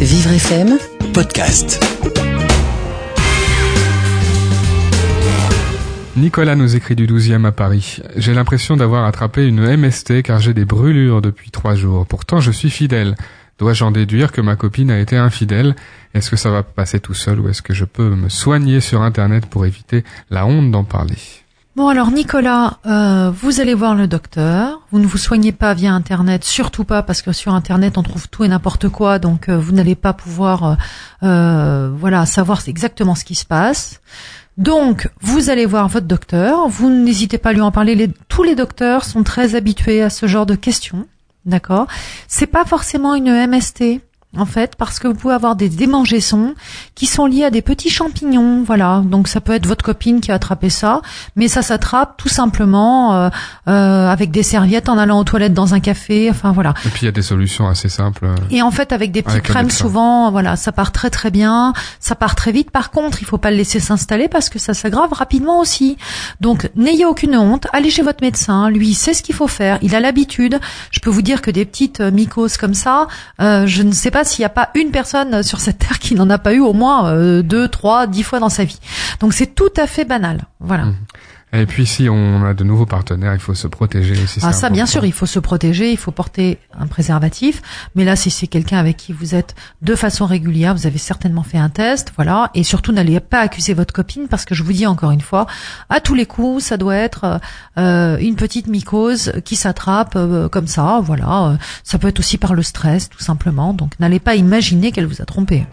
Vivre FM podcast. Nicolas nous écrit du 12e à Paris. J'ai l'impression d'avoir attrapé une MST car j'ai des brûlures depuis trois jours. Pourtant, je suis fidèle. Dois-je en déduire que ma copine a été infidèle? Est-ce que ça va passer tout seul ou est-ce que je peux me soigner sur Internet pour éviter la honte d'en parler? Bon alors Nicolas, euh, vous allez voir le docteur. Vous ne vous soignez pas via Internet, surtout pas parce que sur Internet on trouve tout et n'importe quoi, donc euh, vous n'allez pas pouvoir, euh, voilà, savoir exactement ce qui se passe. Donc vous allez voir votre docteur. Vous n'hésitez pas à lui en parler. Tous les docteurs sont très habitués à ce genre de questions, d'accord? C'est pas forcément une MST. En fait, parce que vous pouvez avoir des démangeaisons qui sont liées à des petits champignons, voilà. Donc ça peut être votre copine qui a attrapé ça, mais ça s'attrape tout simplement euh, euh, avec des serviettes en allant aux toilettes dans un café, enfin voilà. Et puis il y a des solutions assez simples. Et en fait, avec des petites Avec crèmes, souvent, voilà, ça part très très bien, ça part très vite. Par contre, il faut pas le laisser s'installer parce que ça s'aggrave rapidement aussi. Donc, n'ayez aucune honte, allez chez votre médecin, lui, il sait ce qu'il faut faire, il a l'habitude. Je peux vous dire que des petites euh, mycoses comme ça, euh, je ne sais pas s'il n'y a pas une personne sur cette terre qui n'en a pas eu au moins euh, deux, trois, dix fois dans sa vie. Donc, c'est tout à fait banal. Voilà. Mhm. Et puis si on a de nouveaux partenaires, il faut se protéger aussi. Ah ça bien sûr, il faut se protéger, il faut porter un préservatif. Mais là, si c'est quelqu'un avec qui vous êtes de façon régulière, vous avez certainement fait un test, voilà. Et surtout, n'allez pas accuser votre copine parce que je vous dis encore une fois, à tous les coups, ça doit être euh, une petite mycose qui s'attrape euh, comme ça, voilà. Ça peut être aussi par le stress, tout simplement. Donc, n'allez pas imaginer qu'elle vous a trompé.